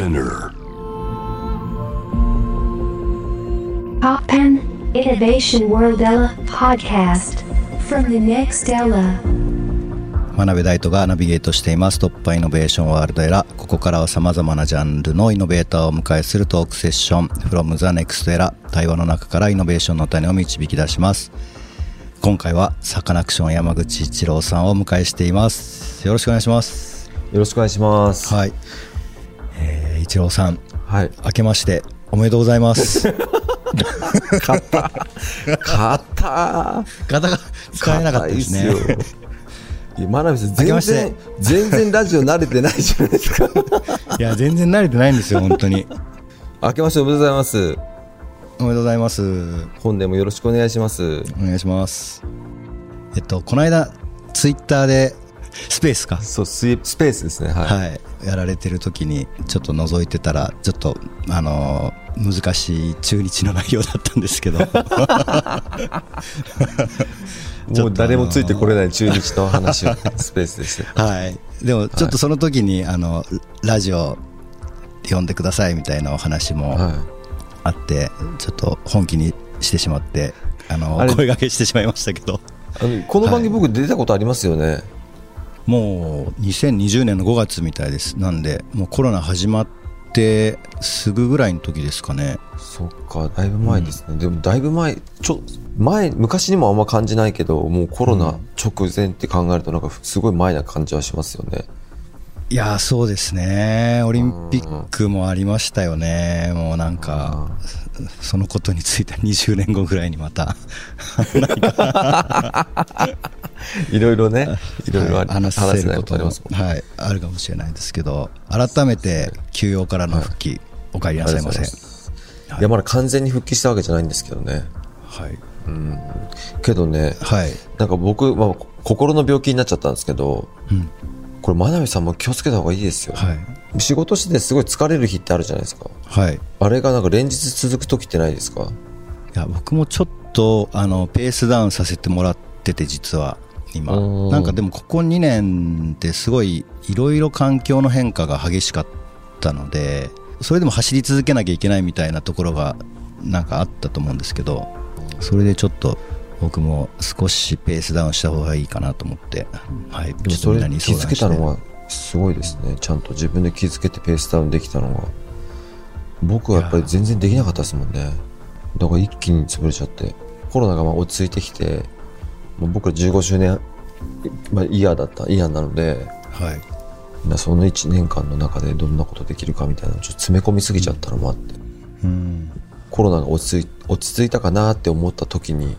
Spinner. Poppen Innovation World Ella podcast. From the next Ella. 真鍋大斗がナビゲートしています。突破イノベーションワールドエラ。ここからは様々なジャンルのイノベーターをお迎えするトークセッション。From the next era 対話の中からイノベーションの種を導き出します。今回はサカナクション山口一郎さんをお迎えしています。よろしくお願いします。よろしくお願いします。はい、えー、一郎さんはい。明けましておめでとうございます買った。買った。ガタが使えなかったですね硬いや真鍋さん、全然、全然ラジオ慣れてないじゃないですか。いや全然慣れてないんですよ本当に明けましておめでとうございます。おめでとうございます本年もよろしくお願いします。お願いしますえっとこの間ツイッターでスペースかそう、スペースですね。はい。はいやられてる時にちょっと覗いてたらちょっとあのー難しい中日の内容だったんですけど。もう誰もついてこれない中日の話をスペースでして。はい。でもちょっとその時に、あのラジオ呼んでくださいみたいなお話もはあって、ちょっと本気にしてしまってあの声掛けしてしまいましたけど。この番組僕出たことありますよね。もう2020年の5月みたいですなんでもうコロナ始まってすぐぐらいの時ですかねそっか、だいぶ前ですね。でもだいぶ前、ちょ、前、昔にもあんま感じないけど、もうコロナ直前って考えるとなんかすごい前な感じはしますよね。いやーそうですね。オリンピックもありましたよね。もうなんかそのことについては20年後ぐらいにまた。いろいろね、いろいろはい話せることも。はい、あるかもしれないですけど改めて休養からの復帰、お帰りなさいませ。いいや、まだ完全に復帰したわけじゃないんですけどね。はい、けどね、はい。なんか僕、まあ、心の病気になっちゃったんですけど、うんこれ、真鍋さんも気をつけた方がいいですよ。はい。仕事しててすごい疲れる日ってあるじゃないですか。はい、いあれがなんか連日続く時ってないですか？や僕もちょっとあのペースダウンさせてもらってて実は今。うんなんかでもここ2年ってすごいいろいろ環境の変化が激しかったのでそれでも走り続けなきゃいけないみたいなところがなんかあったと思うんですけどそれでちょっと僕も少しペースダウンした方がいいかなと思って、はい、それ気づけたのはすごいですね。ちゃんと自分で気づけてペースダウンできたのは。僕はやっぱり全然できなかったですもんね。だから一気に潰れちゃって。コロナがまあ落ち着いてきて、もう僕ら15周年、まあ、イヤーだった、イヤーなので、はい。なその1年間の中でどんなことできるかみたいなのをちょっと詰め込みすぎちゃったのもあって、うん。コロナが落ち着い落ち着いたかなって思った時に、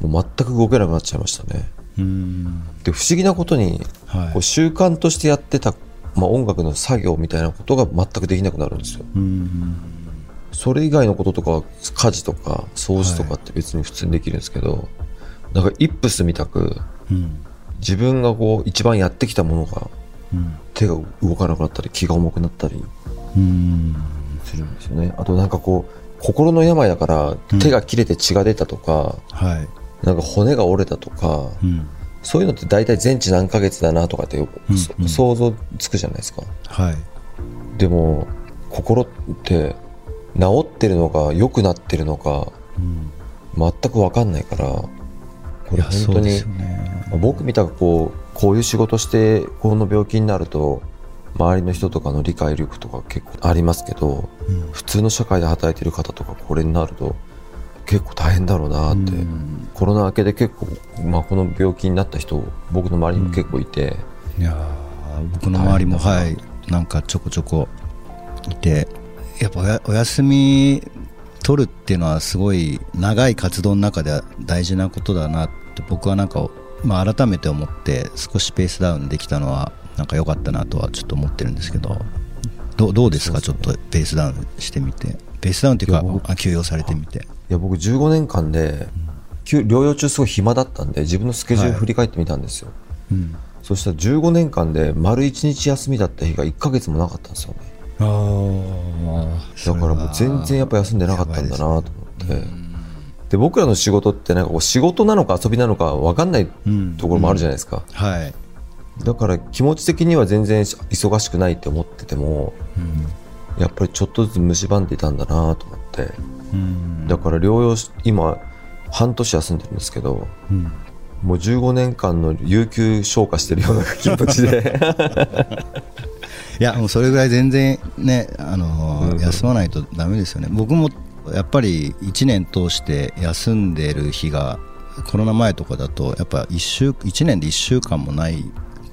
もう全く動けなくなっちゃいましたね。うん。で、不思議なことに、はい。こう習慣としてやってた、まあ、音楽の作業みたいなことが全くできなくなるんですよ。うん。それ以外のこととかは家事とか掃除とかって別に普通にできるんですけど、なんかイップスみたくうん。自分がこう一番やってきたものがうん。手が動かなくなったり気が重くなったりうん。するんですよね。あとなんかこう心の病だから手が切れて血が出たとか、はい。なんか骨が折れたとか、うん。そういうのって大体全治何ヶ月だなとかって、そうん。想像つくじゃないですか。はい。でも心って治ってるのか良くなってるのかうん。全く分かんないからこれ本当にねまあ僕みたくこうこういう仕事してこの病気になると周りの人とかの理解力とか結構ありますけど、うん。普通の社会で働いてる方とかこれになると結構大変だろうなって、うん。コロナ明けで結構、まあ、この病気になった人僕の周りにも結構いて、いやー僕の周りも大はい。なんかちょこちょこいてやっぱお休み取るっていうのはすごい長い活動の中では大事なことだなって僕はなんか、まあ、改めて思って少しペースダウンできたのはなんか良かったなとはちょっと思ってるんですけどどうどうですか？ちょっとペースダウンしてみて。ペースダウンっていうかあ休養されてみて。いや僕15年間で、休療養中すごい暇だったんで自分のスケジュール振り返ってみたんですよ、うん。そしたら15年間で丸1日休みだった日が1ヶ月もなかったんですよね。あだからもう全然やっぱ休んでなかったんだなと思って。で僕らの仕事ってなんかこう仕事なのか遊びなのか分かんないうんところもあるじゃないですか、はいだから気持ち的には全然忙しくないって思っててもやっぱりちょっとずつ蝕んでいたんだなと思って。うん。だから療養し今半年休んでるんですけどうん。もう15年間の有給消化してるような気持ちで。いやもうそれぐらい全然ね、あの休まないとダメですよね。僕もやっぱり1年通して休んでる日がコロナ前とかだとやっぱ1週1年で1週間もない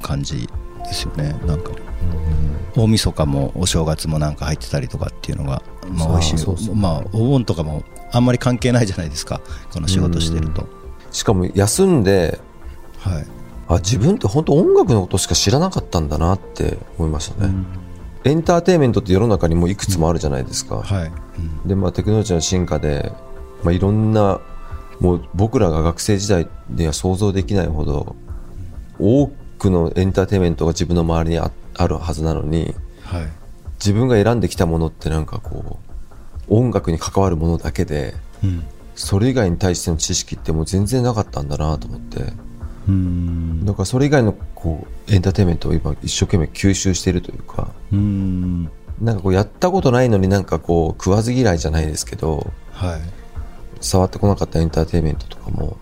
感じですよね。なんか大晦日もお正月もなんか入ってたりとかっていうのがまあ美味しい。そうそう。まあお盆とかもあんまり関係ないじゃないですか。この仕事してると、しかも休んではい。あ自分って本当音楽のことしか知らなかったんだなって思いましたね、エンターテインメントって世の中にもいくつもあるじゃないですか、はい、でまあテクノロジーの進化で、まあ、いろんなもう僕らが学生時代では想像できないほど多くのエンターテインメントが自分の周りにああるはずなのにはい。自分が選んできたものってなんかこう音楽に関わるものだけでうん。それ以外に対しての知識ってもう全然なかったんだなと思って。うん。だからそれ以外のこうエンターテインメントを今一生懸命吸収しているというかうん。なんかこうやったことないのになんかこう食わず嫌いじゃないですけどはい。触ってこなかったエンターテインメントとかも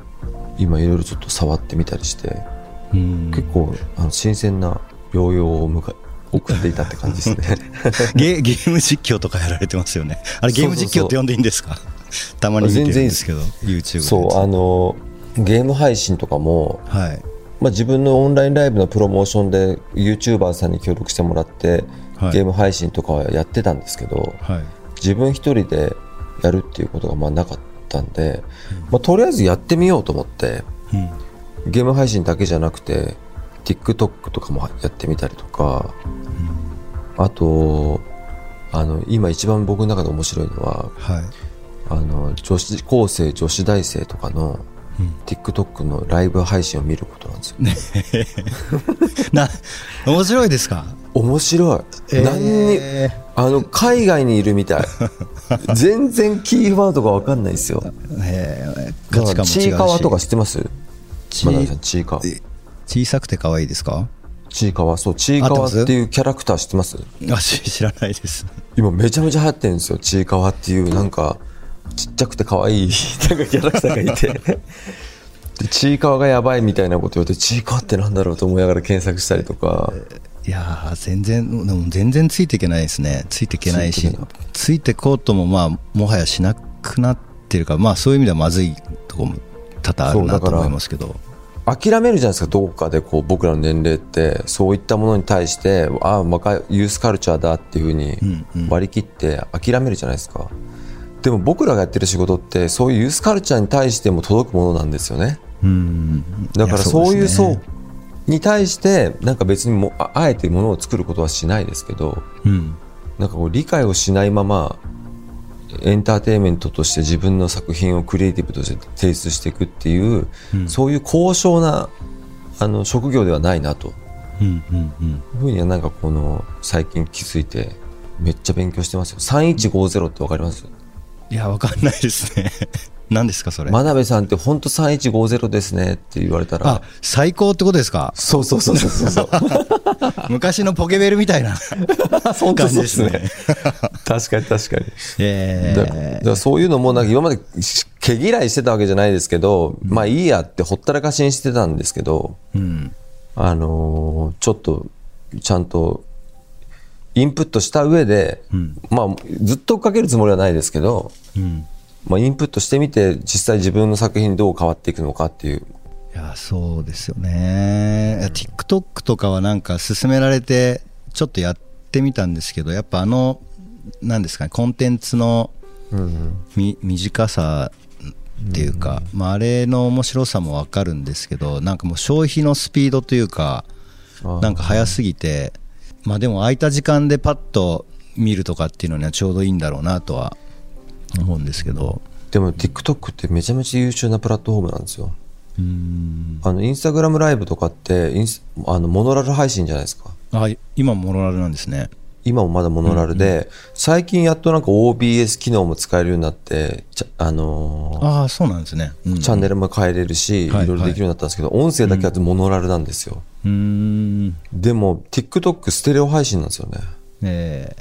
今いろいろちょっと触ってみたりしてうん結構あの新鮮な療養を迎え送っていたって感じですね。ゲゲーム実況とかやられてますよね。あれゲーム実況って呼んでいいんですか？たまに見てるんですけど YouTube で。そうあのゲーム配信とかも、はい。まあ、自分のオンラインライブのプロモーションで YouTuber さんに協力してもらって、はい。ゲーム配信とかはやってたんですけどはい。自分一人でやるっていうことがまあなかったんで、まあ、とりあえずやってみようと思ってうんゲーム配信だけじゃなくて TikTok とかもやってみたりとか、あとあの今一番僕の中で面白いのははい。あの女子高生女子大生とかのうん。TikTok のライブ配信を見ることなんですよ、な面白いですか？面白い、何にえあの海外にいるみたい。全然キーワードが分かんないですよ。ーえー価値観も違うし。ちいかわとか知ってます？ち真鍋さんちいか。小さくて可愛いですか？ちいかわそうちいかわっていうキャラクター知ってます？あし知らないです。今めちゃめちゃ流行ってるんですよ。ちいかわっていうなんかちっちゃくて可愛い なんかキャラクターがいて。でちいかわがやばいみたいなこと言われてちいかわってなんだろうと思いながら検索したりとか。いやー全然でも全然ついていけないですね。ついていけないしついてこうともまあもはやしなくなってるからまあそういう意味ではまずいところも多々あるなと思いますけど。諦めるじゃないですかどこかでこう僕らの年齢って。そういったものに対してああ若いユースカルチャーだっていうふうにうんうん。割り切って諦めるじゃないですか、でも僕らがやってる仕事ってそういうユースカルチャーに対しても届くものなんですよね。うん。だからやそういう層に対してなんか別にもああえてものを作ることはしないですけどうん。なんかこう理解をしないままエンターテインメントとして自分の作品をクリエイティブとして提出していくっていう、うん。そういう高尚なあの職業ではないなと。うんうんうん。いうふうにはなんかこの最近気づいてめっちゃ勉強してますよ。3150ってわかります？いやわかんないですね何ですかそれ？真鍋さんって本当3150ですねって言われたあら最高ってことですか？そうそうそうそうそう 昔のポケベルみたいな 本当感じそうですね。確かに確かに。えー。らそういうのもなんか今まで毛嫌いしてたわけじゃないですけど、まあいいやってほったらかしにしてたんですけど、うん。あのーちょっとちゃんとインプットした上で、うん。まあずっと追っかけるつもりはないですけど、うんまあ、インプットしてみて実際自分の作品にどう変わっていくのかっていう。いやそうですよね。いや TikTok とかはなんか勧められてちょっとやってみたんですけどやっぱあのなんですかねコンテンツのみ短さっていうか、まあ、あれの面白さもわかるんですけどなんかもう消費のスピードというかなんか早すぎてまあでも空いた時間でパッと見るとかっていうのにはちょうどいいんだろうなとは思うんですけど。でも TikTok ってめちゃめちゃ優秀なプラットフォームなんですよ。うん。あのインスタグラムライブとかってインスあのモノラル配信じゃないですか。あ今モノラルなんですね。今もまだモノラルで、最近やっとなんか OBS 機能も使えるようになって、あのーああそうなんですね、うんチャンネルも変えれるし、はいい。ろいろできるようになったんですけど、音声だけだとモノラルなんですよ。うーん。でも、TikTok ステレオ配信なんですよね。え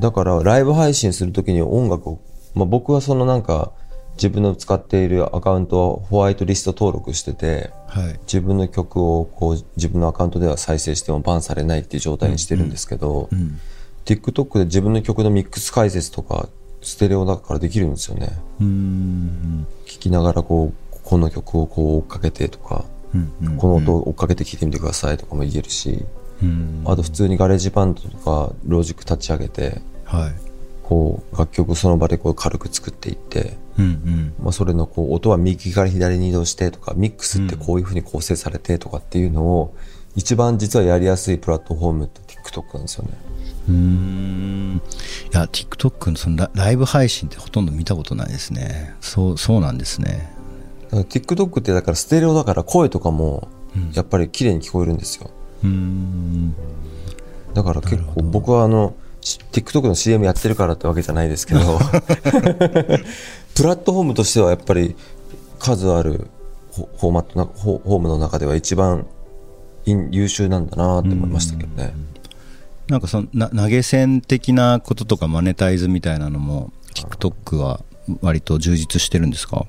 だから、ライブ配信するときに音楽を、まあ、僕はそのなんか、自分の使っているアカウントをホワイトリスト登録してて、ーはい。自分の曲をこう自分のアカウントでは再生してもバンされないっていう状態にしてるんですけど、うん。TikTok で自分の曲のミックス解説とかステレオだからできるんですよね。うーん。聴きながらこうこの曲をこう追っかけてとか、うん。うん。この音を追っかけて聴いてみてくださいとかも言えるし、うん。あと普通に GarageBand とかロジック立ち上げてはいこう楽曲をその場でこう軽く作っていって、うんうん。まあ、それのこう音は右から左に移動してとかミックスってこういう風に構成されてとかっていうのを一番実はやりやすいプラットフォームって TikTok なんですよね。うーん。いや TikTok のそのラライブ配信ってほとんど見たことないですね。そうそうなんですね。だから TikTok ってだからステレオだから声とかもやっぱり綺麗に聞こえるんですよ。うーん。だから結構僕はあのし TikTok の CM やってるからってわけじゃないですけど。プラットフォームとしてはやっぱり数あるフォーマットなフォームの中では一番い優秀なんだなって思いましたけどね。なんかそのな投げ銭的なこととかマネタイズみたいなのも TikTok は割と充実してるんですか？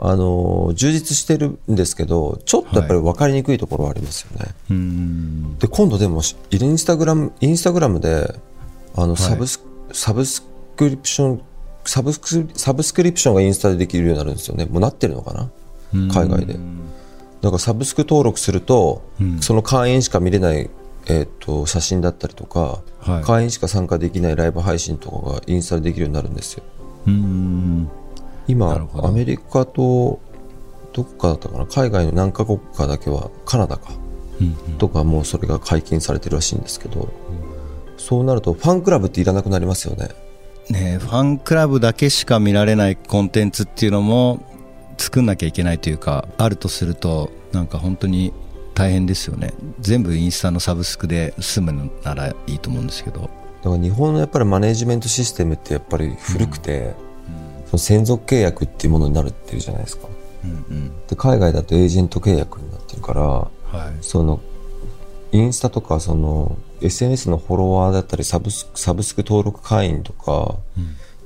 あの充実してるんですけどちょっとやっぱり分かりにくいところはありますよね。うーん。で今度でもしインスタグラムインスタグラムであのサブス、サブスクリプションサブスクサブスクリプションがインスタでできるようになるんですよね。もうなってるのかな？海外で。だからサブスク登録すると、その会員しか見れない、えー、と写真だったりとか、はい。会員しか参加できないライブ配信とかがインスタでできるようになるんですよ。うーん。今アメリカとどっかだったかな？海外の何カ国かだけはカナダか。うんとかもうそれが解禁されてるらしいんですけど、そうなるとファンクラブっていらなくなりますよね。ねえファンクラブだけしか見られないコンテンツっていうのも作んなきゃいけないというかあるとするとなんか本当に大変ですよね。全部インスタのサブスクで済むのならいいと思うんですけど。だから日本のやっぱりマネジメントシステムってやっぱり古くて、その専属契約っていうものになるっていうじゃないですか。うんうん。で海外だとエージェント契約になってるからはい。そのインスタとかその SNS のフォロワーだったりサブスサブスク登録会員とか、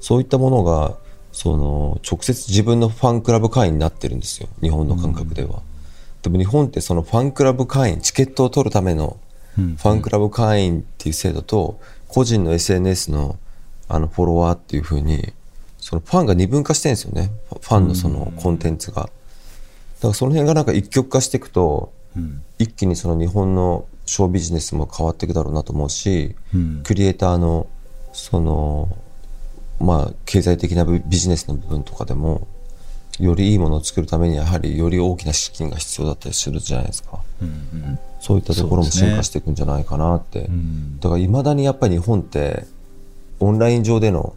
そういったものがその直接自分のファンクラブ会員になってるんですよ。日本の感覚では、でも日本ってそのファンクラブ会員チケットを取るためのうん。ファンクラブ会員っていう制度と個人の SNS のあのフォロワーっていう風にそのファンが二分化してるんですよね。ファンのそのコンテンツが。だからその辺がなんか一極化していくとうん。一気にその日本のショービジネスも変わっていくだろうなと思うし、うん。クリエイターのそのまあ経済的なビビジネスの部分とかでもよりいいものを作るためにやはりより大きな資金が必要だったりするじゃないですか。うんそういったところも進化していくんじゃないかなって、うん。だからいまだにやっぱり日本ってオンライン上での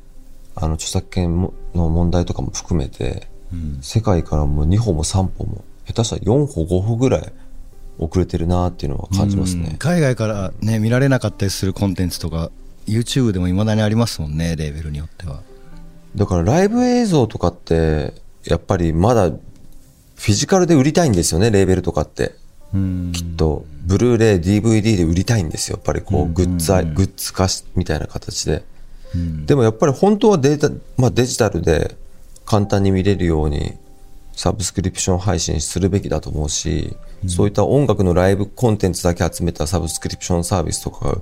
あの著作権もの問題とかも含めてうん。世界からもう2歩も3歩も下手したら4歩5歩ぐらい遅れてるなっていうのは感じますね。うん。海外からね見られなかったりするコンテンツとか YouTube でもいまだにありますもんねレーベルによっては。だからライブ映像とかってやっぱりまだフィジカルで売りたいんですよねレーベルとかって。うん。きっと。ブルーレイ DVD で売りたいんですよ。やっぱりこうグッズあグッズ化しみたいな形で。うん。でもやっぱり本当はデータ、まあ、デジタルで簡単に見れるようにサブスクリプション配信するべきだと思うし、そういった音楽のライブコンテンツだけ集めたサブスクリプションサービスとか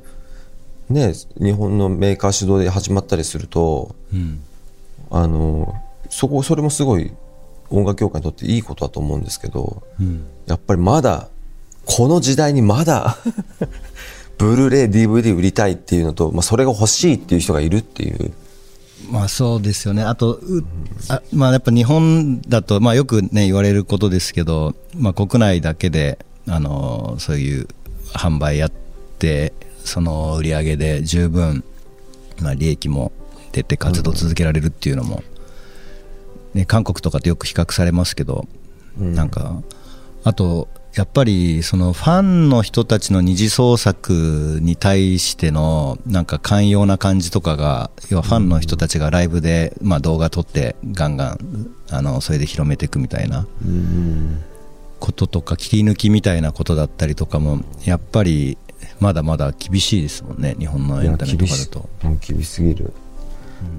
ね日本のメーカー主導で始まったりするとうん。あのそこそれもすごい音楽業界にとっていいことだと思うんですけどうん。やっぱりまだこの時代にまだ ブルーレイ DVD 売りたいっていうのと、まあ、それが欲しいっていう人がいるっていうまあそうですよね、あと、うあまあ、やっぱ日本だと、まあ、よく、ね、言われることですけど、まあ、国内だけであのそういう販売やって、その売り上げで十分、まあ、利益も出て活動続けられるっていうのも、ね、韓国とかとよく比較されますけど、なんか、あと、やっぱりそのファンの人たちの二次創作に対してのなんか寛容な感じとかが要はファンの人たちがライブでまあ動画撮ってガンガンあのそれで広めていくみたいな。こととか切り抜きみたいなことだったりとかもやっぱりまだまだ厳しいですもんね日本のエンタメとかだと。厳しす。ぎる、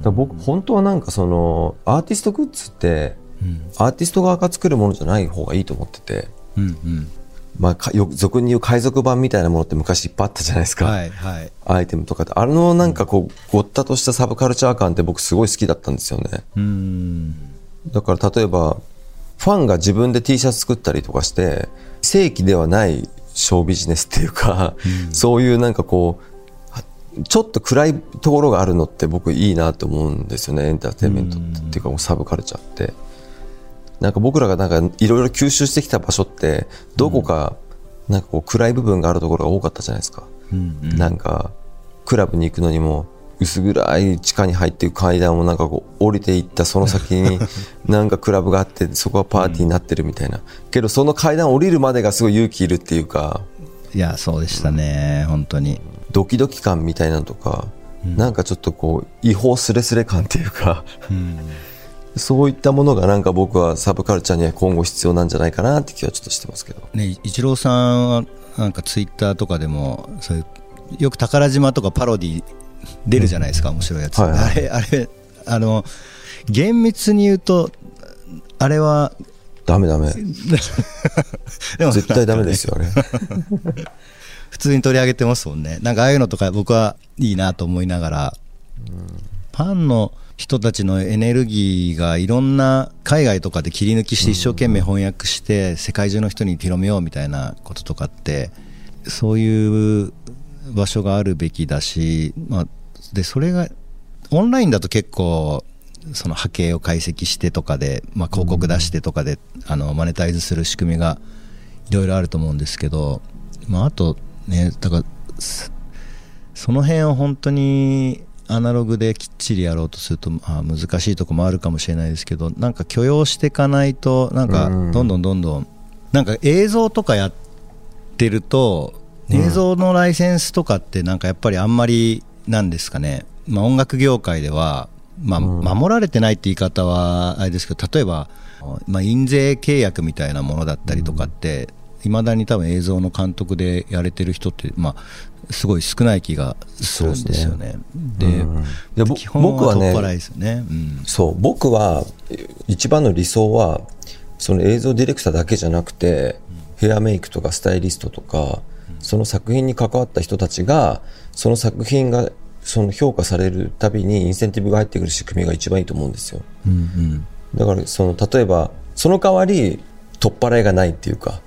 だ僕本当はなんかそのアーティストグッズってうん。アーティスト側が作るものじゃない方がいいと思ってて、うんうん。まあ、かよ俗に言う海賊版みたいなものって昔いっぱいあったじゃないですか、はいはい。アイテムとかって。あれのなんかこうごったとしたサブカルチャー感って僕すごい好きだったんですよね。うん。だから例えばファンが自分で T シャツ作ったりとかして正規ではないショービジネスっていうか、そういうなんかこうちょっと暗いところがあるのって僕いいなと思うんですよね。エンターテインメントって,、っていうかもうサブカルチャーってなんか僕らがなんかいろいろ吸収してきた場所ってどこかなんかこう暗い部分があるところが多かったじゃないですか、うんうん。なんかクラブに行くのにも薄暗い地下に入っていく階段をなんかこう降りていったその先に なんかクラブがあってそこはパーティーになってるみたいな。けどその階段降りるまでがすごい勇気いるっていうかいやそうでしたね本当に。ドキドキ感みたいなのとか、なんかちょっとこう違法スレスレ感っていうか。うんそういったものがなんか僕はサブカルチャーには今後必要なんじゃないかなって気はちょっとしてますけど。ね、イチローさんはなんかツイッターとかでもそういうよく宝島とかパロディ出るじゃないですか、面白いやつ、はいはいあれあれあの厳密に言うとあれはダメダメ。でも絶対ダメですよあれ。普通に取り上げてますもんね。なんかああいうのとか僕はいいなと思いながら、ファンの人たちのエネルギーがいろんな海外とかで切り抜きして一生懸命翻訳して世界中の人に広めようみたいなこととかってそういう場所があるべきだし、まあ、でそれがオンラインだと結構その波形を解析してとかで、まあ、広告出してとかで、あのマネタイズする仕組みがいろいろあると思うんですけど、まあ、あとねだからそその辺を本当にアナログできっちりやろうとすると、まあ、難しいとこもあるかもしれないですけどなんか許容していかないとなんかうん。どんどんどんどんなんか映像とかやってると映像のライセンスとかってなんかやっぱりあんまりなんですかね、まあ、音楽業界では、まあ、守られてないって言い方はあれですけど例えば、まあ、印税契約みたいなものだったりとかっていまだに多分映像の監督でやれてる人って、まあ、すごい少ない気がするんですよね。でうんでぼ基本僕は取っ払いですよね。うんそう僕はえ一番の理想はその映像ディレクターだけじゃなくて、ヘアメイクとかスタイリストとか、その作品に関わった人たちがその作品がその評価されるたびにインセンティブが入ってくる仕組みが一番いいと思うんですようんうんだからその例えばその代わり取っ払いがないっていうか。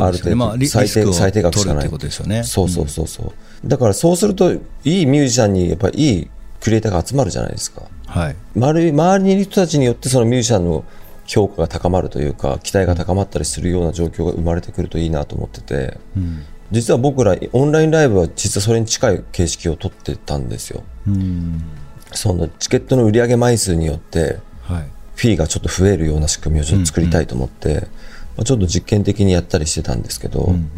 ある程度まあ、最低最低額しかない取るってことですよね。そうそうそうそう、だからそうするといいミュージシャンにやっぱりいいクリエイターが集まるじゃないですか。はい。周り周りにいる人たちによってそのミュージシャンの評価が高まるというか期待が高まったりするような状況が生まれてくるといいなと思ってて。うん。実は僕らオンラインライブは実はそれに近い形式を取ってたんですよ。うん。そのチケットの売り上げ枚数によってはい。フィーがちょっと増えるような仕組みをちょっと作りたいと思って、まあ、ちょっと実験的にやったりしてたんですけど、うん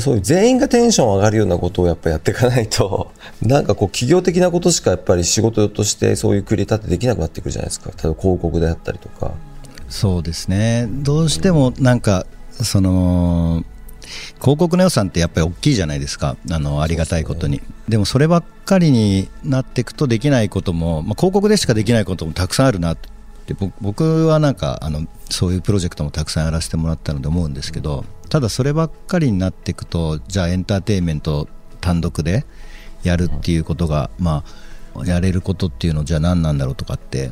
そういう全員がテンション上がるようなことをやっぱやっていかないと なんかこう企業的なことしかやっぱり仕事としてそういうクリエイターってできなくなってくるじゃないですか例えば広告であったりとかそうですね。どうしてもなんか、その、広告の予算ってやっぱり大きいじゃないですか。あの、ありがたいことに。でもそればっかりになっていくとできないことも、まあ、広告でしかできないこともたくさんあるなって、ぼ僕はなんか、あの、そういうプロジェクトもたくさんやらせてもらったので思うんですけど、ただそればっかりになっていくと、じゃあエンターテインメント単独でやるっていうことが、まあ、やれることっていうのじゃあ何なんだろうとかって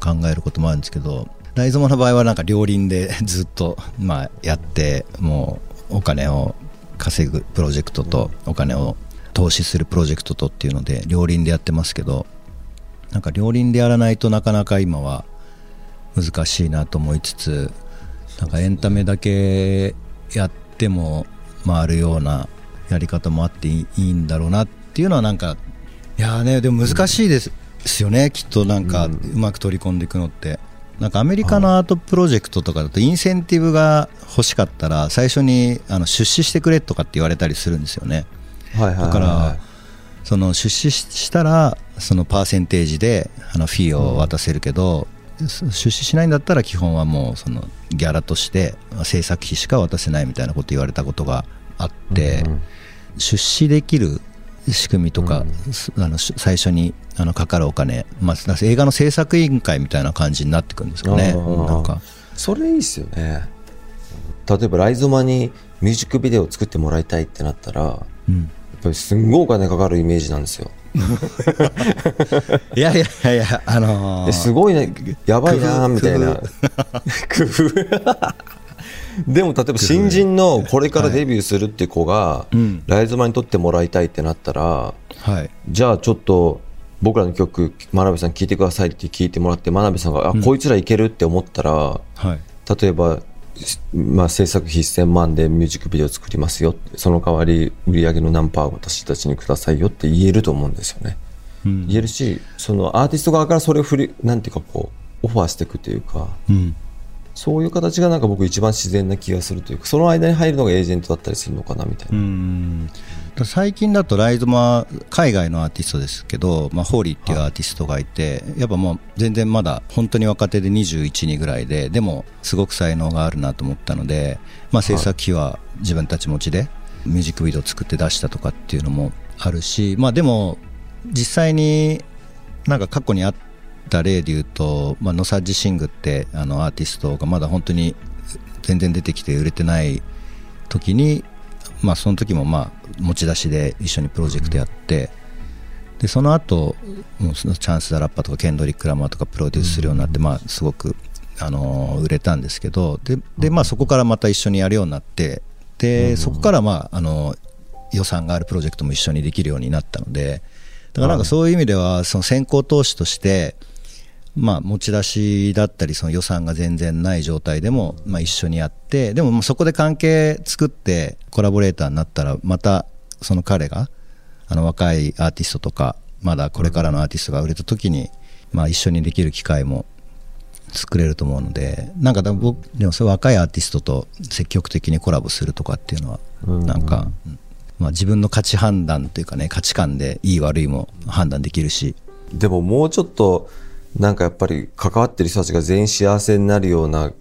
考えることもあるんですけどライゾマの場合はなんか両輪で ずっとまあやってもうお金を稼ぐプロジェクトとお金を投資するプロジェクトとっていうので両輪でやってますけどなんか両輪でやらないとなかなか今は難しいなと思いつつなんかエンタメだけやっても回るようなやり方もあっていいんだろうなっていうのはなんかいやーねでも難しいです,、よねきっとなんかうまく取り込んでいくのって。なんかアメリカのアートプロジェクトとかだとインセンティブが欲しかったら最初にあの出資してくれとかって言われたりするんですよね。はいはいだからその出資したらそのパーセンテージであのフィーを渡せるけど、出資しないんだったら基本はもうそのギャラとして制作費しか渡せないみたいなこと言われたことがあって、うんうん。出資できる仕組みとか、すあのし最初にあのかかるお金、まあ、映画の制作委員会みたいな感じになってくるんですかね。なんか。それいいっすよね。例えばライゾマにミュージックビデオを作ってもらいたいってなったらやうん。っぱりすんごいお金かかるイメージなんですよいやいやいやあのーですごいね。やばいなーみたいな。工工夫。でも例えば新人のこれからデビューするっていう子が、うん。ライゾマに撮ってもらいたいってなったらはい。じゃあちょっと僕らの曲真鍋さん聴いてくださいって聞いてもらって真鍋さんがあ、こいつらいけるって思ったらはい。例えば、まあ、制作費1000万でミュージックビデオ作りますよ。その代わり売り上げの何パー私たちにくださいよって言えると思うんですよね。うん。言えるしそのアーティスト側からそれを振りなんていうかこうオファーしていくというかうん。そういう形がなんか僕一番自然な気がするというかその間に入るのがエージェントだったりするのかなみたいな、うん最近だとライズマ海外のアーティストですけど、まあ、ホーリーっていうアーティストがいて、やっぱもう全然まだ本当に若手で21、2ぐらいででもすごく才能があるなと思ったので、まあ、制作費は自分たち持ちでミュージックビデオ作って出したとかっていうのもあるし、まあ、でも実際になんか過去にあった例で言うと、まあ、ノサッジシングってあのアーティストがまだ本当に全然出てきて売れてない時に、まあ、その時もまあ持ち出しで一緒にプロジェクトやって、でその後もうそのチャンス・ザ・ラッパーとかケンドリック・ラマーとかプロデュースするようになって、まあ、すごく、あのー売れたんですけどでで、まあ、そこからまた一緒にやるようになってでそこから、まああの予算があるプロジェクトも一緒にできるようになったのでだからなんかそういう意味ではその先行投資としてまあ、持ち出しだったりその予算が全然ない状態でも、まあ、一緒にやってでもそこで関係作ってコラボレーターになったらまたその彼があの若いアーティストとかまだこれからのアーティストが売れた時に、まあ、一緒にできる機会も作れると思うのでなんかだ僕でもそ若いアーティストと積極的にコラボするとかっていうのはなんか、まあ、自分の価値判断というかね価値観でいい悪いも判断できるし。でももうちょっとなんかやっぱり関わってる人たちが全員幸せになるような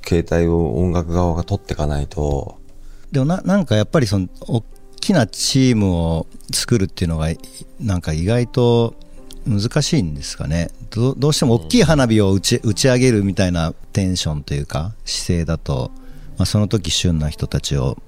形態を音楽側が取っていかないと。でもななんかやっぱりその大きなチームを作るっていうのがいなんか意外と難しいんですかね。どどうしても大きい花火を打ち打ち上げるみたいなテンションというか姿勢だと、まあ、その時旬な人たちを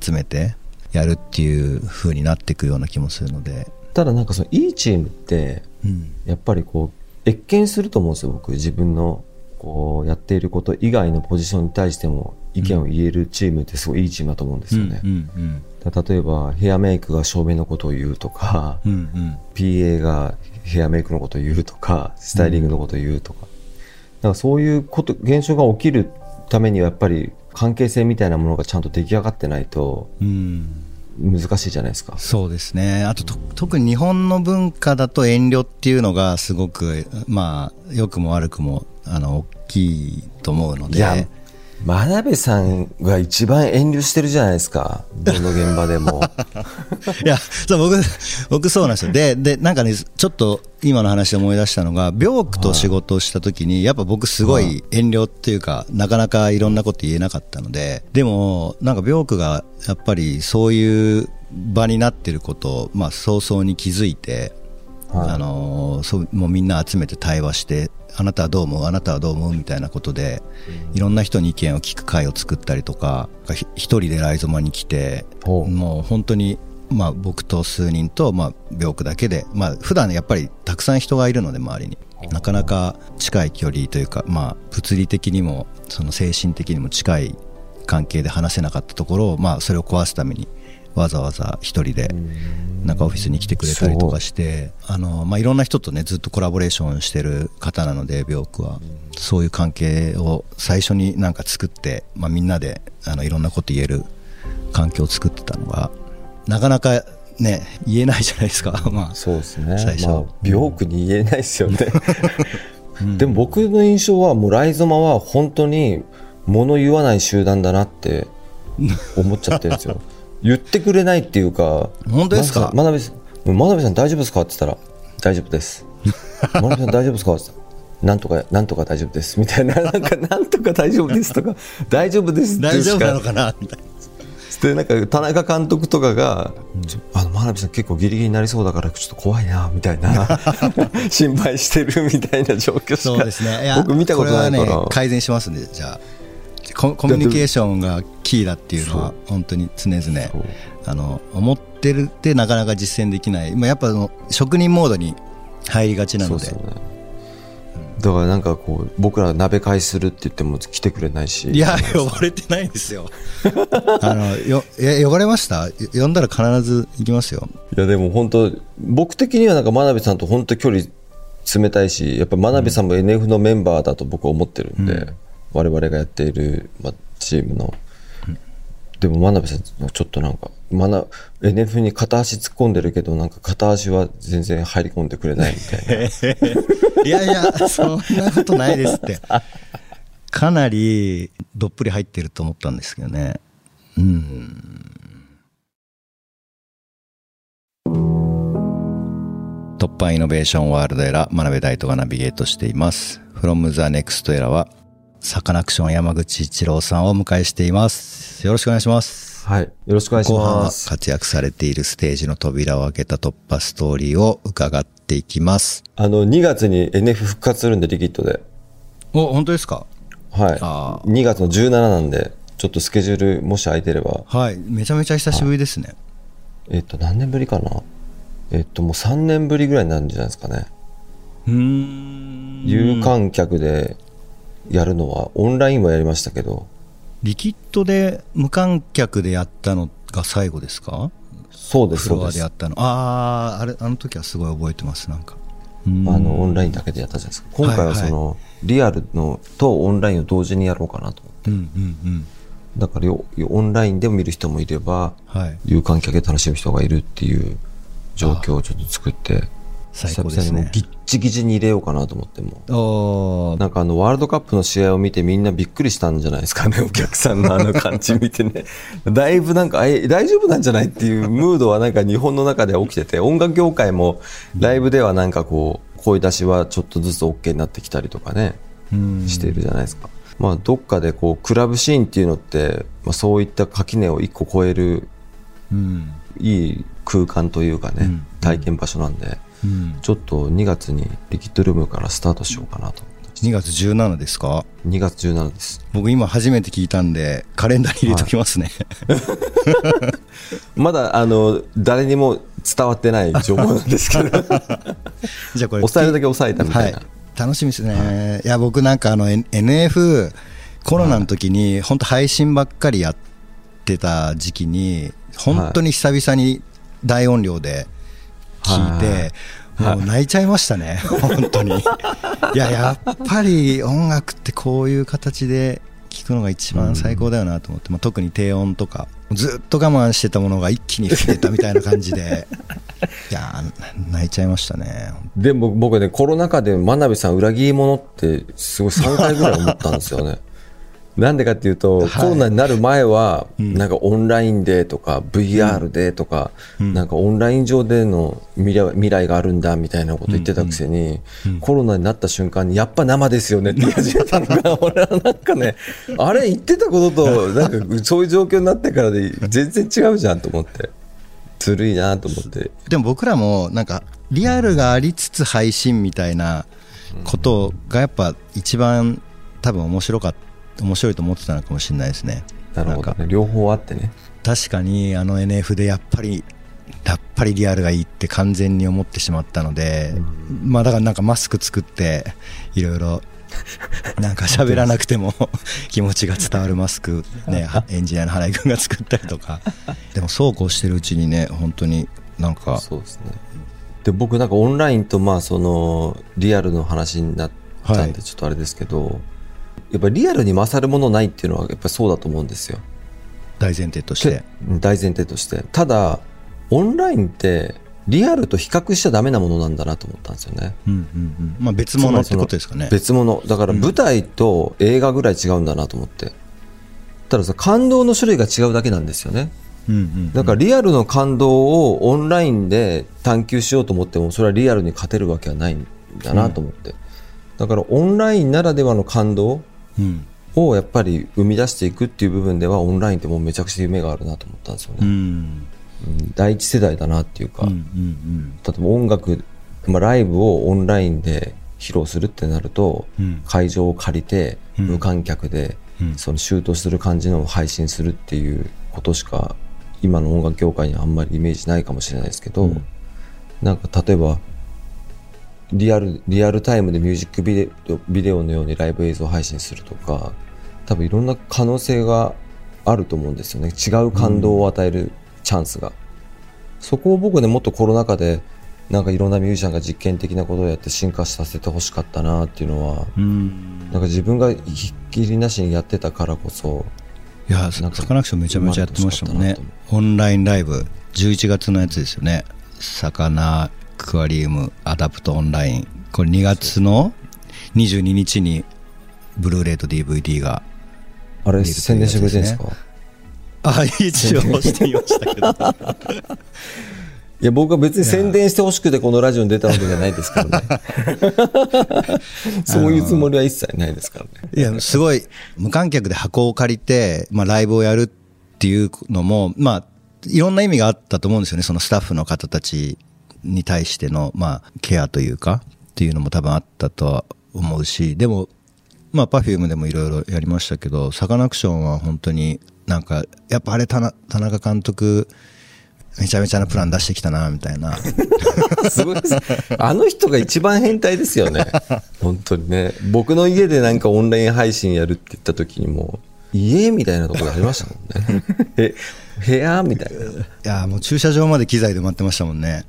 集めてやるっていう風になってくるような気もするので、ただなんかそのいいチームってうん。やっぱりこう越見すると思うんですよ僕。自分のこうやっていること以外のポジションに対しても意見を言えるチームってすごいいいチームだと思うんですよね、例えばヘアメイクが照明のことを言うとか、うんうん。PA がヘアメイクのことを言うとかスタイリングのことを言うとか,、なんかそういうこと現象が起きるためにはやっぱり関係性みたいなものがちゃんと出来上がってないとうん難しいじゃないですか。そうですね。あとと特に日本の文化だと遠慮っていうのがすごくまあ良くも悪くもあの大きいと思うので。いや真鍋さんが一番遠慮してるじゃないですか。どの現場でも いやそう僕僕そうなんですよ。ででなんかねちょっと今の話で思い出したのがビョークと仕事をした時にやっぱ僕すごい遠慮っていうかなかなかいろんなこと言えなかったのででもなんかビョークがやっぱりそういう場になってることを、まあ、早々に気づいてはい。あのーそうもうみんな集めて対話してあなたはどう思う？あなたはどう思う？みたいなことで、いろんな人に意見を聞く会を作ったりとかひ一人でライゾマに来てもう本当に、まあ、僕と数人と、まあ、病区だけで、まあ普段やっぱりたくさん人がいるので周りに。なかなか近い距離というか、まあ、物理的にもその精神的にも近い関係で話せなかったところを、まあ、それを壊すためにわざわざ一人でなんかオフィスに来てくれたりとかしてあの、まあ、いろんな人とねずっとコラボレーションしてる方なので病区は。そういう関係を最初になんか作って、まあ、みんなであのいろんなこと言える環境を作ってたのがなかなかね言えないじゃないですか。まあそうですね。最初。まあ美容区に言えないですよね。うん。でも僕の印象はもうライゾマは本当に物言わない集団だなって思っちゃってるんですよ。言ってくれないっていうか本当ですか？真鍋さん真鍋さん大丈夫ですか？って言ったら大丈夫です。真鍋さん大丈夫ですか？って言ったらなんとかなんとか大丈夫です。みたいななんかなんとか大丈夫ですとか大丈夫です大丈夫なのかな？みたいなでなんか田中監督とかが「ちょあの真鍋さん結構ギリギリになりそうだからちょっと怖いな」みたいな 心配してるみたいな状況しそうかですね。いや僕見たことないから。これはね改善しますんでじゃあココミュニケーションがキーだっていうのは本当に常々あの思ってるってなかなか実践できない、まあ、やっぱあの職人モードに入りがちなので。そうそうねだからなんかこう僕ら鍋会するって言っても来てくれないし。いや呼ばれてないですよ。あのよえ呼ばれました？よ呼んだら必ず行きますよ。いやでも本当僕的にはなんか真鍋さんと本当距離冷たいしやっぱ真鍋さんも NF のメンバーだと僕は思ってるんで、我々がやっている、まあ、チームの、でも真鍋さんちょっとなんか真な NF に片足突っ込んでるけどなんか片足は全然入り込んでくれないみたいな。いやいやそんなことないですって。かなりどっぷり入ってると思ったんですけどね。うん。突破イノベーションワールドエラー真鍋大斗がナビゲートしています。From the Next Era はサカナクション山口一郎さんをお迎えしています。よろしくお願いします。はい。よろしくお願いし後半はます活躍されているステージの扉を開けた突破ストーリーを伺っていきます。あの2月に NF 復活するんでリキッドで。お本当ですか？はい。あ2月の17なんでちょっとスケジュールもし空いてれば。はい。めちゃめちゃ久しぶりですね。えっと何年ぶりかな？えっともう3年ぶりぐらいになるんじゃないですかね。うーん。有観客でやるのはオンラインもやりましたけどリキッドで無観客でやったのが最後ですか？そうですフロアでやったの。あああれあの時はすごい覚えてますなんか。あのオンラインだけでやったじゃないですか。今回ははいはい。その、リアルのとオンラインを同時にやろうかなと思って。うんうんうん。だからよオンラインでも見る人もいればはい。有観客で楽しむ人がいるっていう状況をちょっと作って最久高ですね。々にもうギッチギチに入れようかなと思ってもなんかあのワールドカップの試合を見てみんなびっくりしたんじゃないですかね、お客さんのあの感じ見てね。だいぶなんか、え、大丈夫なんじゃないっていうムードはなんか日本の中では起きてて、音楽業界もライブではなんかこう、声出しはちょっとずつ OK になってきたりとかね、うん。しているじゃないですか。まあどっかでこう、クラブシーンっていうのって、まあそういった垣根を一個超えるうん。いい空間というかね、うん。体験場所なんで、うん。ちょっと2月にリキッドルームからスタートしようかなと思って。2月17ですか？2月17です。僕今初めて聞いたんでカレンダーに入れときますね、まだあの誰にも伝わってない情報なんですけど。じゃあこれ抑えるだけ抑えたみたいな、はい、楽しみですね、い、や僕なんかあの NF コロナの時に本当配信ばっかりやってた時期に本当に久々に大音量で聞いて、はいもう泣いちゃいましたね、本当に。いや、やっぱり音楽ってこういう形で聞くのが一番最高だよなと思って、まあ、特に低音とか、ずっと我慢してたものが一気に増えたみたいな感じで、いやー、泣いちゃいましたね。でも僕ねコロナ禍で真鍋さん裏切り者ってすごい3回ぐらい思ったんですよねなんでかっていうと、はい。コロナになる前は、うん。なんかオンラインでとか VR でとか、うん。なんかオンライン上での未来未来があるんだみたいなこと言ってたくせに、コロナになった瞬間にやっぱ生ですよねって言い始めたのが俺はなんかね あれ言ってたこととなんかそういう状況になってからで全然違うじゃんと思って。ずるいなと思って。でも僕らもなんかリアルがありつつ配信みたいなことがやっぱ一番多分面白かった面白いと思ってたのかもしれないですね。なるほどね。両方あってね。確かにあの NF でやっぱりやっぱりリアルがいいって完全に思ってしまったので、まあだからなんかマスク作っていろいろなんか喋らなくても 気持ちが伝わるマスクねはエンジニアの原井君が作ったりとか。でもそうこうしてるうちにね本当になんかそうですね。で僕なんかオンラインとまあそのリアルの話になったはい。んでちょっとあれですけど、やっぱりリアルに勝るものないっていうのはやっぱりそうだと思うんですよ大前提として大前提としてただオンラインってリアルと比較しちゃダメなものなんだなと思ったんですよね。うんうんうんまあ、別物ってことですかね。別物。だから舞台と映画ぐらい違うんだなと思って。たださ、感動の種類が違うだけなんですよね。うんうんだからリアルの感動をオンラインで探求しようと思っても、それはリアルに勝てるわけはないんだなと思って。だからオンラインならではの感動うんをやっぱり生み出していくっていう部分ではオンラインってもうめちゃくちゃ夢があるなと思ったんですよね。うん。うん。第一世代だなっていうか、うんうん例えば音楽、まあ、ライブをオンラインで披露するってなると、うん。会場を借りてうん。無観客で、うん。そのシュートする感じのを配信するっていうことしか今の音楽業界にはあんまりイメージないかもしれないですけど、うん。なんか例えばリアルリアルタイムでミュージックビデオビデオのようにライブ映像配信するとか多分いろんな可能性があると思うんですよね。違う感動を与えるチャンスが、そこを僕ねもっとコロナ禍でなんかいろんなミュージシャンが実験的なことをやって進化させてほしかったなっていうのはうん。なんか自分がひっきりなしにやってたからこそいやなんかサカナクションめちゃめちゃやってましたもんね。オンラインライブ11月のやつですよね。サカナクアリウムアダプトオンラインこれ2月の22日にブルーレイと DVD があれ宣伝してくれてるんですか？あ一応してみましたけど。いや僕は別に宣伝してほしくてこのラジオに出たわけじゃないですからね。そういうつもりは一切ないですからね。いやすごい無観客で箱を借りて、まあ、ライブをやるっていうのもまあいろんな意味があったと思うんですよねそのスタッフの方たちに対しての、まあ、ケアというかっていうのも多分あったとは思うしでもまあ Perfume でもいろいろやりましたけどサカナクションは本当になんかやっぱあれ田中田中監督めちゃめちゃなプラン出してきたなみたいなすごいです。あの人が一番変態ですよね。本当にね。僕の家でなんかオンライン配信やるって言った時にも、家みたいなところありましたもんね。え、部屋みたいな。いやもう駐車場まで機材で埋まってましたもんね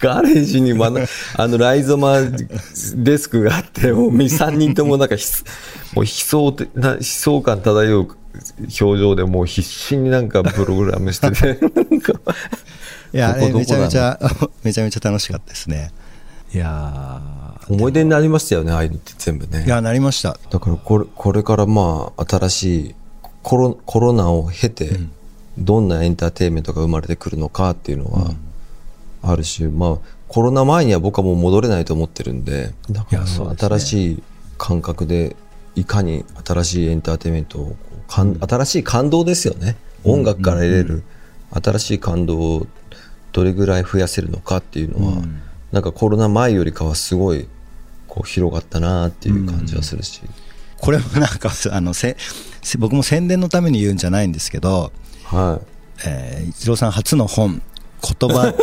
ガレージにまな、あの、ライゾマデスクがあって、もう2、3人ともなんか もう悲壮てな、悲壮感漂う表情でもう必死になんかプログラムしてて、いや、めちゃめちどゃ、めちゃめちゃ楽しかったですね。いや思い出になりましたよね、ああいうのって全部ね。ー。いや、なりました。だからこれこれからまあ新しいコロコロナを経てどんなエンターテインメントが生まれてくるのかっていうのはあるし、まあコロナ前には僕はもう戻れないと思ってるんでだから新しい感覚でいかに新しいエンターテインメントをかん新しい感動ですよね。音楽から得れる新しい感動をどれぐらい増やせるのかっていうのは、うんなんかコロナ前よりかはすごいこう広がったなっていう感じはするし、これもなんか、あの、せ、せ僕も宣伝のために言うんじゃないんですけど、はい。えー、一郎さん初の本、言葉、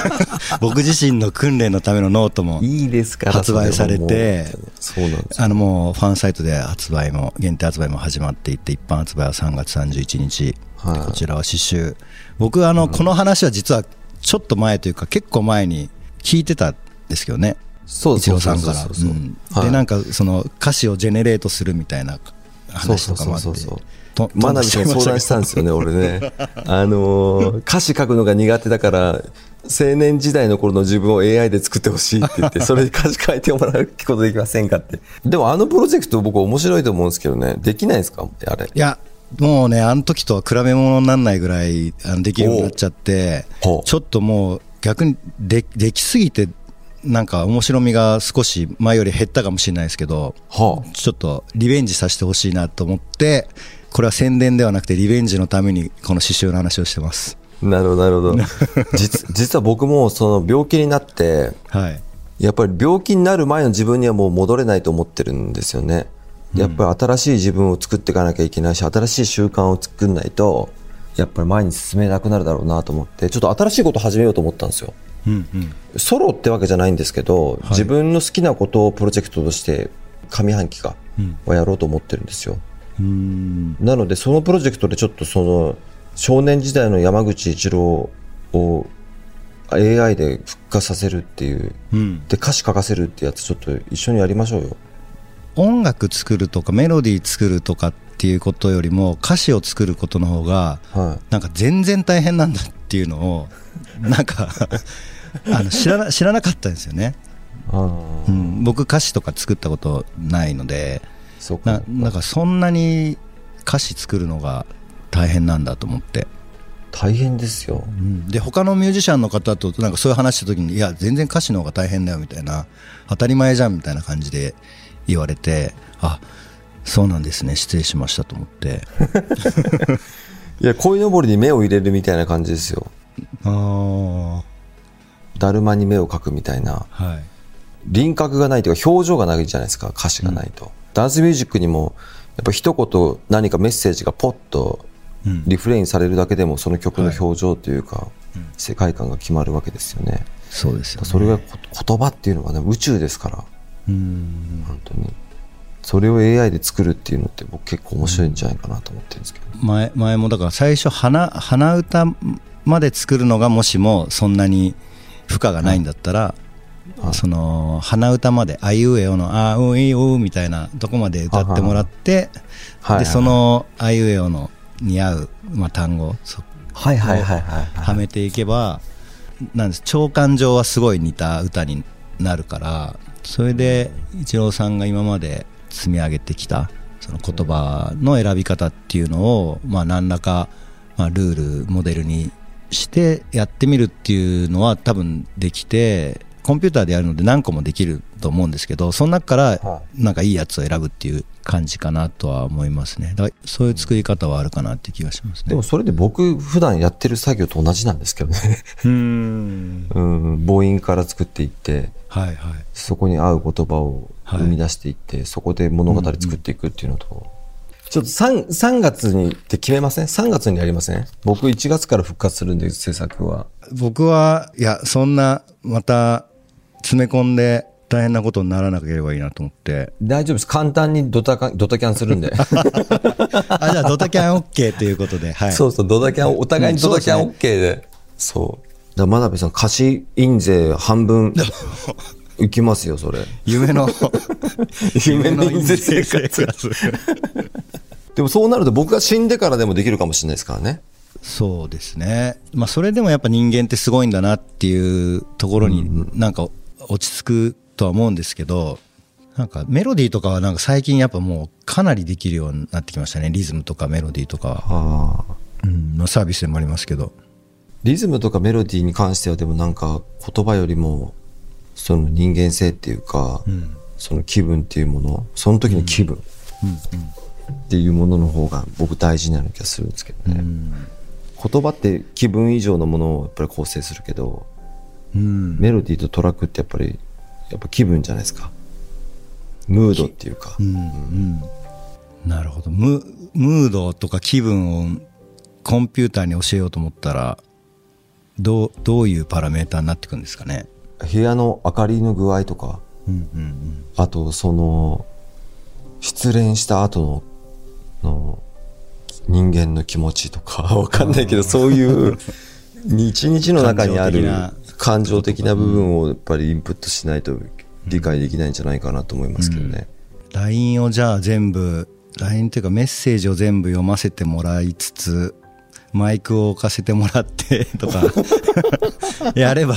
僕自身の訓練のためのノートも、いいですから発売されてそれはもうそうなんですあのもうファンサイトで発売も、限定発売も始まっていて、一般発売は3月31日。はい。こちらは刺繍。僕あの、この話は実はちょっと前というか結構前に聞いてたんですけどね。そう一郎さんから。そうそうそうそううんはいで、なんかその歌詞をジェネレートするみたいなそう話とかもあってそうそうそう。とマナビさんに相談したんですよね、俺ね。あのー歌詞書くのが苦手だから、青年時代の頃の自分を AI で作ってほしいって言って、それで歌詞書いてもらうことできませんかって。でもあのプロジェクト僕面白いと思うんですけどね、できないですか？あれ。いや、もうね、あの時とは比べ物にならないぐらいできるようになっちゃってちょっともう逆にでできすぎて、なんか面白みが少し前より減ったかもしれないですけど、はちょっとリベンジさせてほしいなと思って、これは宣伝ではなくてリベンジのためにこの刺繍の話をしてます。あ。なるほど、なるほど。実実は僕もその病気になって、はい。やっぱり病気になる前の自分にはもう戻れないと思ってるんですよね。やっぱり新しい自分を作っていかなきゃいけないし、新しい習慣を作んないと、やっぱり前に進めなくなるだろうなと思って、ちょっと新しいことを始めようと思ったんですよ。うんうん。ソロってわけじゃないんですけど、い自分の好きなことをプロジェクトとして上半期かうんはやろうと思ってるんですよ。うーん。なのでそのプロジェクトでちょっとその少年時代の山口一郎を AI で復活させるっていううん。で歌詞書かせるってやつちょっと一緒にやりましょうよ音楽作るとかメロディー作るとかっていうことよりも歌詞を作ることの方がはなんか全然大変なんだっていうのを なんかあの知らな知らなかったんですよね、うん、僕歌詞とか作ったことないのでそななんかそんなに歌詞作るのが大変なんだと思って、大変ですよ。で他のミュージシャンの方となんかそういう話した時にいや全然歌詞の方が大変だよみたいな当たり前じゃんみたいな感じで言われてあそうなんですね。失礼しましたと思って。いや鯉のぼりに目を入れるみたいな感じですよ。あだるまに目を描くみたいな。あはい。輪郭がないというか表情がないじゃないですか。歌詞がないと、ダンスミュージックにもやっぱ一言何かメッセージがポッとうん。リフレインされるだけでもその曲の表情というか、うん。世界観が決まるわけですよね。そうですよ、ね、それがこ言葉っていうのはね宇宙ですから。うん。本当にそれを AI で作るっていうのって僕結構面白いんじゃないかなと思ってるんですけど、前前もだから最初鼻鼻歌まで作るのがもしもそんなに負荷がないんだったら、はい。その鼻歌まで「あいうえお」の「あういうう」みたいなとこまで歌ってもらってはい。でその「あいうえお」のに合う、まあ、単語そはいはいはいはいはめていけばなんです。長官上はすごい似た歌になるからそれでイチローさんが今まで積み上げてきたその言葉の選び方っていうのを、まあ、何らか、まあ、ルールモデルにしてやってみるっていうのは多分できてコンピューターでやるので何個もできると思うんですけどその中からはなんかいいやつを選ぶっていう感じかなとは思いますね。だそういう作り方はあるかなっていう気がしますね。でもそれで僕普段やってる作業と同じなんですけどね。うん。うん。母音から作っていってはいはい。そこに合う言葉をはい生み出していって、そこで物語作っていくっていうのと、ちょっと 3, 3月にって決めません ?3 月にやりません？僕1月から復活するんで制作は。僕はいやそんなまた詰め込んで大変なことにならなければいいなと思って大丈夫です。簡単にドタドタキャンするんで。あじゃあドタキャン OK ということで、はい、そうそう、ドタキャン、お互いにドタキャン OK で。そう。だから真鍋さん、貸し印税半分、いきますよ、それ。夢の 夢の印税生活。でもそうなると僕が死んでからでもできるかもしれないですからね。そうですねまあそれでもやっぱ人間ってすごいんだなっていうところになんか落ち着くとは思うんですけどなんかメロディーとかはなんか最近やっぱもうかなりできるようになってきましたね。リズムとかメロディーとかは。うん、のサービスでもありますけど。リズムとかメロディーに関してはでもなんか言葉よりもその人間性っていうか、ん。その気分っていうものその時の気分っていうものの方が僕大事な気がするんですけどね、言葉って気分以上のものをやっぱり構成するけどうん。メロディーとトラックってやっぱりやっぱ気分じゃないですか。ムードっていうか、うん。うん。なるほど。ムムードとか気分をコンピューターに教えようと思ったらどうどういうパラメーターになっていくんですかね？部屋の明かりの具合とか。うんうんあとその失恋した後のの人間の気持ちとか。わかんないけどそういう一 日の中にある感情的な部分をやっぱりインプットしないと理解できないんじゃないかなと思いますけどね。LINE をじゃあ全部 LINE っていうかメッセージを全部読ませてもらいつつマイクを置かせてもらって とか やれば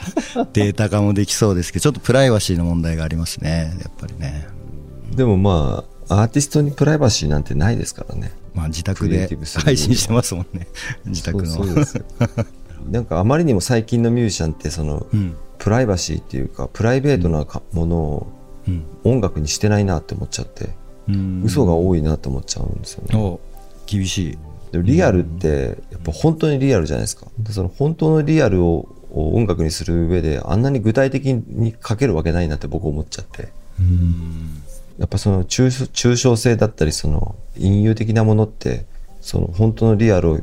データ化もできそうですけどちょっとプライバシーの問題がありますねやっぱりね。でもまあアーティストにプライバシーなんてないですからね。まあ自宅で配信してますもんね。自宅の。そうそうですよなんかあまりにも最近のミュージシャンってその、うん。プライバシーっていうかプライベートなかものをうん。音楽にしてないなって思っちゃって、うん。嘘が多いなって思っちゃうんですよね。お厳しい。でもリアルってやっぱ本当にリアルじゃないですか。でその本当のリアルをを音楽にする上であんなに具体的に書けるわけないなって僕思っちゃって。うん。やっぱその抽象抽象性だったりその隠喩的なものってその本当のリアルを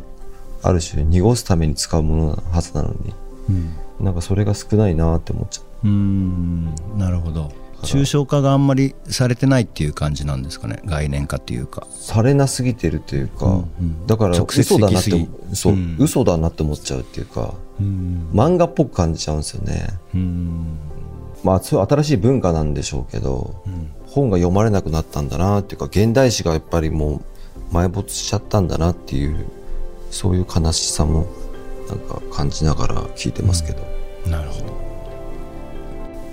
ある種濁すために使うものなはずなのに。うん。なんかそれが少ないなって思っちゃう。うん。なるほど。抽象化があんまりされてないっていう感じなんですかね。概念化っていうか。されなすぎてるというか、うんうん。だから直接嘘だなってそう、うん。嘘だなって思っちゃうっていうか。うん。漫画っぽく感じちゃうんですよね。うん。まあそういう新しい文化なんでしょうけど、ん。本が読まれなくなったんだなっていうか現代史がやっぱりもう埋没しちゃったんだなっていうそういう悲しさもなんか感じながら聞いてますけど、なるほど。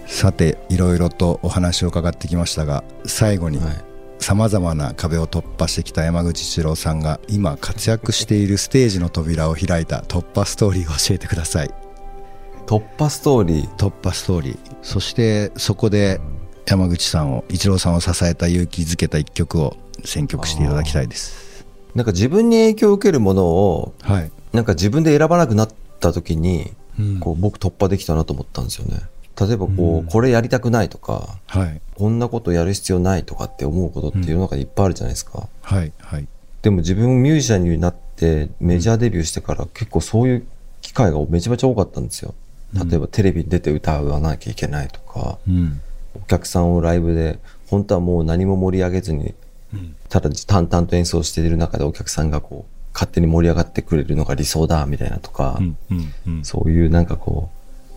さていろいろとお話を伺ってきましたが最後にはい。さまざまな壁を突破してきた山口一郎さんが今活躍しているステージの扉を開いた突破ストーリーを教えてください。突破ストーリー？突破ストーリー。そしてそこで山口さんを一郎さんを支えた勇気づけた一曲を選曲していただきたいですなんか自分に影響を受けるものをはい、なんか自分で選ばなくなった時にうん。こう僕突破できたなと思ったんですよね。例えばこう、これやりたくないとかはい。こんなことやる必要ないとかって思うことって世の中にいっぱいあるじゃないですか、はいはい。でも自分ミュージシャンになってメジャーデビューしてから結構そういう機会がめちゃめちゃ多かったんですよ。例えばテレビに出て歌わなきゃいけないとか、うん。お客さんをライブで本当はもう何も盛り上げずにうんただ淡々と演奏している中でお客さんがこう勝手に盛り上がってくれるのが理想だみたいなとか、うんうんうん。そういうなんかこ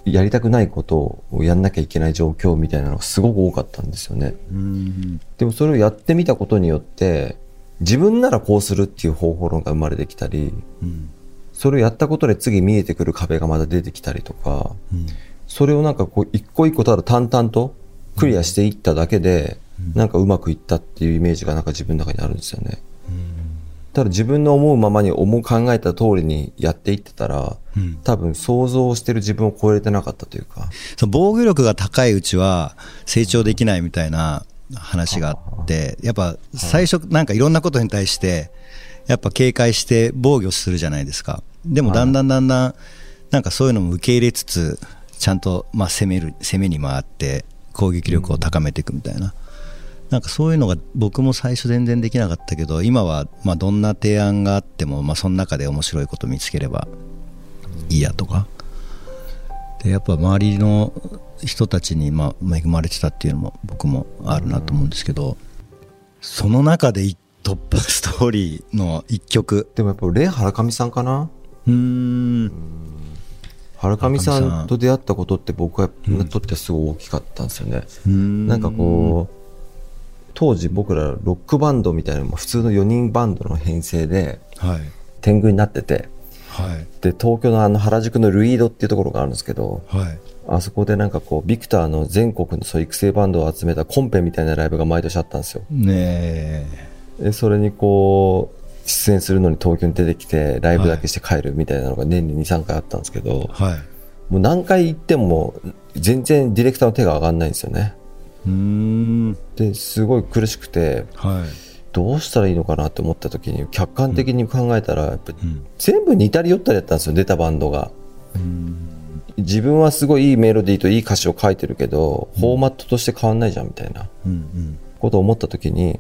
うやりたくないことをやんなきゃいけない状況みたいなのがすごく多かったんですよね。うん。でもそれをやってみたことによって自分ならこうするっていう方法論が生まれてきたりうん。それをやったことで次見えてくる壁がまだ出てきたりとかうん。それをなんかこう一個一個ただ淡々とクリアしていっただけでなんかうまくいったっていうイメージがなんか自分の中にあるんですよね。ただ自分の思うままに思う考えた通りにやっていってたらうん。多分想像してる自分を超えれてなかったというか。その防御力が高いうちは成長できないみたいな話があってやっぱ最初なんかいろんなことに対してやっぱ警戒して防御するじゃないですか。でもだんだんだんだんなんかそういうのも受け入れつつちゃんとまあ攻める攻めに回って攻撃力を高めていくみたいな、なんかそういうのが僕も最初全然できなかったけど今はまあどんな提案があってもまあその中で面白いこと見つければいいやとか。でやっぱ周りの人たちにまあ恵まれてたっていうのも僕もあるなと思うんですけど、その中でい突破ストーリーの一曲。でもやっぱレイ・ハラカミさんかな？うーん。ハラカミさんんと出会ったことって僕はにとってはすごい大きかったんですよね、ななんかこう当時僕らロックバンドみたいな普通の4人バンドの編成ではい。天狗になっててはい。で東京のあの原宿のルイードっていうところがあるんですけどはい。あそこでなんかこうビクターの全国のそう育成バンドを集めたコンペみたいなライブが毎年あったんですよ。ねえ。でそれにこう出演するのに東京に出てきてライブだけして帰るみたいなのが年に23回あったんですけど、はい。もう何回行っても全然ディレクターの手が上がんないんですよねですごい苦しくてはい。どうしたらいいのかなって思った時に客観的に考えたらやっぱうん。全部似たり寄ったりやったんですよ出たバンドが。うん。自分はすごいいいメロディーといい歌詞を書いてるけど、フォーマットとして変わんないじゃんみたいなうんことを思った時に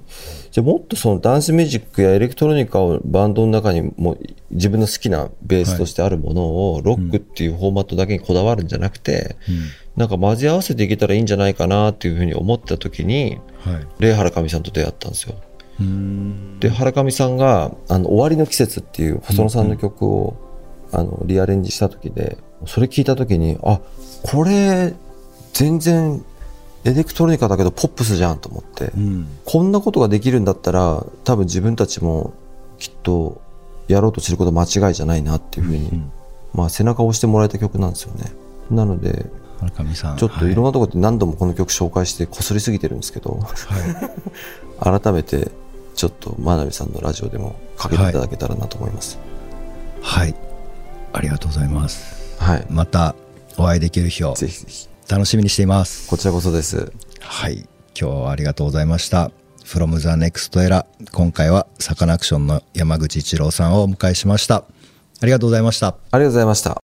じゃあもっとそのダンスミュージックやエレクトロニカをバンドの中にも自分の好きなベースとしてあるものをロックっていうフォーマットだけにこだわるんじゃなくて、うん。なんか混ぜ合わせていけたらいいんじゃないかなっていうふうに思った時にはい。レイ・ハラカミさんと出会ったんですよ。で、原上さんが、あの、終わりの季節っていう細野さんの曲を、あの、リアレンジした時で、それ聞いた時に、あ、これ、全然、エレクトロニカだけどポップスじゃんと思って、うん。こんなことができるんだったら、多分自分たちも、きっと、やろうとしてること間違いじゃないなっていうふうに、うんまあ、背中を押してもらえた曲なんですよね。なので、ちょっといろんなところで何度もこの曲紹介してこすりすぎてるんですけど、はい。改めて、ちょっと真鍋さんのラジオでもかけていただけたらなと思います。はい。ありがとうございます。はい。またお会いできる日を。ぜひぜひ。楽しみにしています。こちらこそです。はい。今日はありがとうございました。From the next era 今回はサカナクションの山口一郎さんをお迎えしました。ありがとうございました。ありがとうございました。